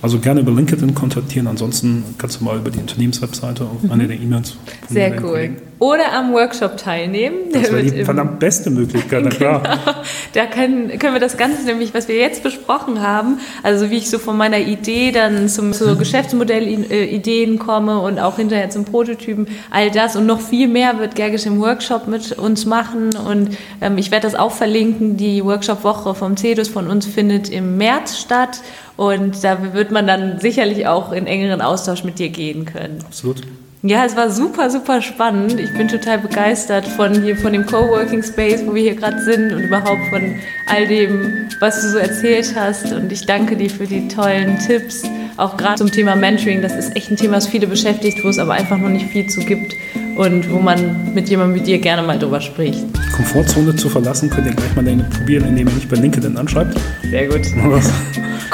Also gerne über LinkedIn kontaktieren, ansonsten kannst du mal über die Unternehmenswebseite auf mhm. eine der E-Mails. Sehr cool. Kollegen. Oder am Workshop teilnehmen. Das wäre die verdammt beste Möglichkeit, na klar. [LAUGHS] Genau. Da können, können wir das Ganze nämlich, was wir jetzt besprochen haben, also wie ich so von meiner Idee dann zum, zu mhm. Geschäftsmodellideen komme und auch hinterher zum Prototypen, all das und noch viel mehr wird Gergisch im Workshop mit uns machen und ähm, ich werde das auch verlinken. Die Workshop-Woche vom CEDUS von uns findet im März statt und da wird man dann sicherlich auch in engeren Austausch mit dir gehen können. Absolut. Ja, es war super, super spannend. Ich bin total begeistert von hier, von dem Coworking Space, wo wir hier gerade sind und überhaupt von all dem, was du so erzählt hast. Und ich danke dir für die tollen Tipps, auch gerade zum Thema Mentoring. Das ist echt ein Thema, das viele beschäftigt, wo es aber einfach noch nicht viel zu gibt und wo man mit jemandem wie dir gerne mal drüber spricht. Komfortzone zu verlassen, könnt ihr gleich mal probieren, indem ihr mich bei LinkedIn anschreibt. Sehr gut.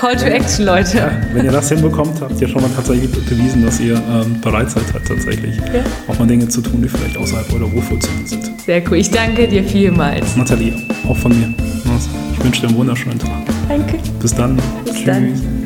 Call to Action, Leute. Ja, wenn ihr das hinbekommt, habt ihr schon mal tatsächlich bewiesen, dass ihr ähm, bereit seid, halt tatsächlich ja. auch mal Dinge zu tun, die vielleicht außerhalb eurer Wohlfühlzone sind. Sehr cool. Ich danke dir vielmals. Nathalie, auch von mir. Ich wünsche dir einen wunderschönen Tag. Danke. Bis dann. Bis Tschüss. Dann.